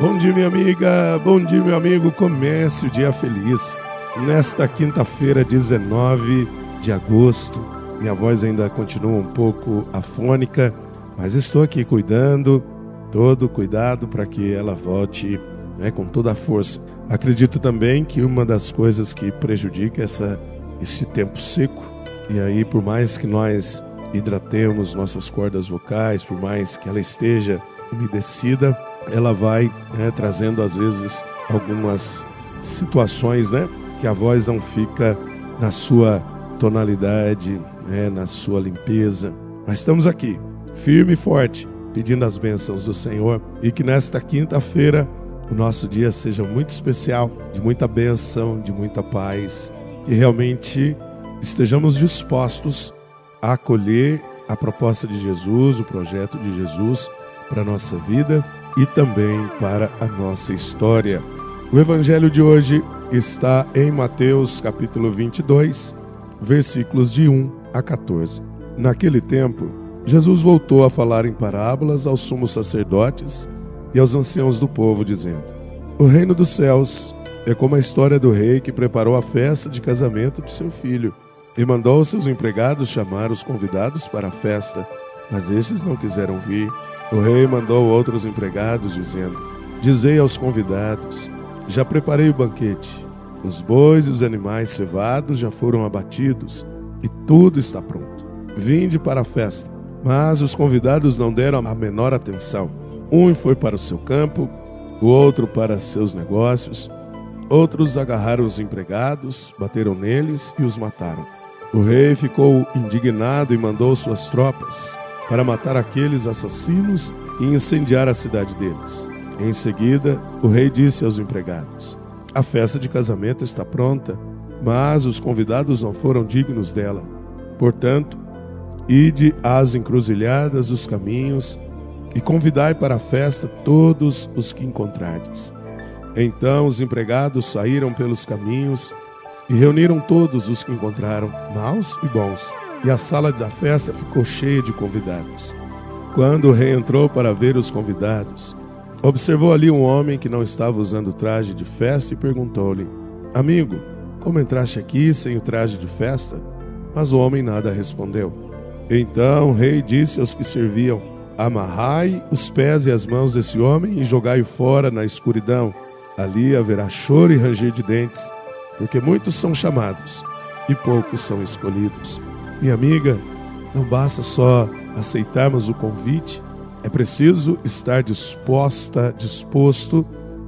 Bom dia, minha amiga. Bom dia, meu amigo. Comece o dia feliz. Nesta quinta-feira, 19 de agosto. Minha voz ainda continua um pouco afônica, mas estou aqui cuidando, todo cuidado para que ela volte né, com toda a força. Acredito também que uma das coisas que prejudica essa, esse tempo seco, e aí por mais que nós hidratemos nossas cordas vocais, por mais que ela esteja umedecida, ela vai né, trazendo às vezes algumas situações, né, que a voz não fica na sua tonalidade, né, na sua limpeza. Mas estamos aqui, firme e forte, pedindo as bênçãos do Senhor. E que nesta quinta-feira o nosso dia seja muito especial, de muita bênção, de muita paz, que realmente estejamos dispostos a acolher a proposta de Jesus, o projeto de Jesus para a nossa vida e também para a nossa história. O evangelho de hoje está em Mateus capítulo 22, versículos de 1 a 14. Naquele tempo, Jesus voltou a falar em parábolas aos sumos sacerdotes e aos anciãos do povo, dizendo: O reino dos céus é como a história do rei que preparou a festa de casamento de seu filho e mandou seus empregados chamar os convidados para a festa, mas estes não quiseram vir. O rei mandou outros empregados, dizendo: Dizei aos convidados: Já preparei o banquete. Os bois e os animais cevados já foram abatidos e tudo está pronto. Vinde para a festa. Mas os convidados não deram a menor atenção. Um foi para o seu campo, o outro para seus negócios. Outros agarraram os empregados, bateram neles e os mataram. O rei ficou indignado e mandou suas tropas para matar aqueles assassinos e incendiar a cidade deles. Em seguida, o rei disse aos empregados: A festa de casamento está pronta, mas os convidados não foram dignos dela. Portanto, ide às encruzilhadas dos caminhos e convidai para a festa todos os que encontrardes. Então os empregados saíram pelos caminhos e reuniram todos os que encontraram, maus e bons e a sala da festa ficou cheia de convidados. Quando o rei entrou para ver os convidados, observou ali um homem que não estava usando traje de festa e perguntou-lhe: Amigo, como entraste aqui sem o traje de festa? Mas o homem nada respondeu. Então o rei disse aos que serviam: Amarrai os pés e as mãos desse homem e jogai-o fora na escuridão. Ali haverá choro e ranger de dentes, porque muitos são chamados e poucos são escolhidos. Minha amiga, não basta só aceitarmos o convite, é preciso estar disposta, disposto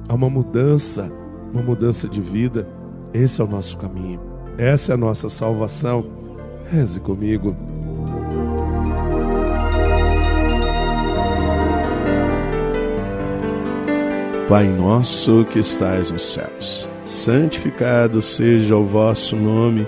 a uma mudança, uma mudança de vida. Esse é o nosso caminho. Essa é a nossa salvação. Reze comigo. Pai nosso que estais nos céus, santificado seja o vosso nome.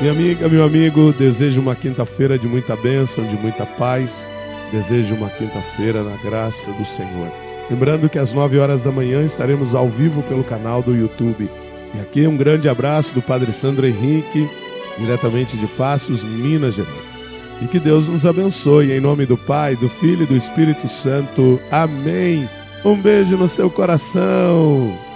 Minha amiga, meu amigo, desejo uma quinta-feira de muita bênção, de muita paz. Desejo uma quinta-feira na graça do Senhor. Lembrando que às nove horas da manhã estaremos ao vivo pelo canal do YouTube. E aqui um grande abraço do Padre Sandro Henrique, diretamente de Passos, Minas Gerais. E que Deus nos abençoe em nome do Pai, do Filho e do Espírito Santo. Amém. Um beijo no seu coração.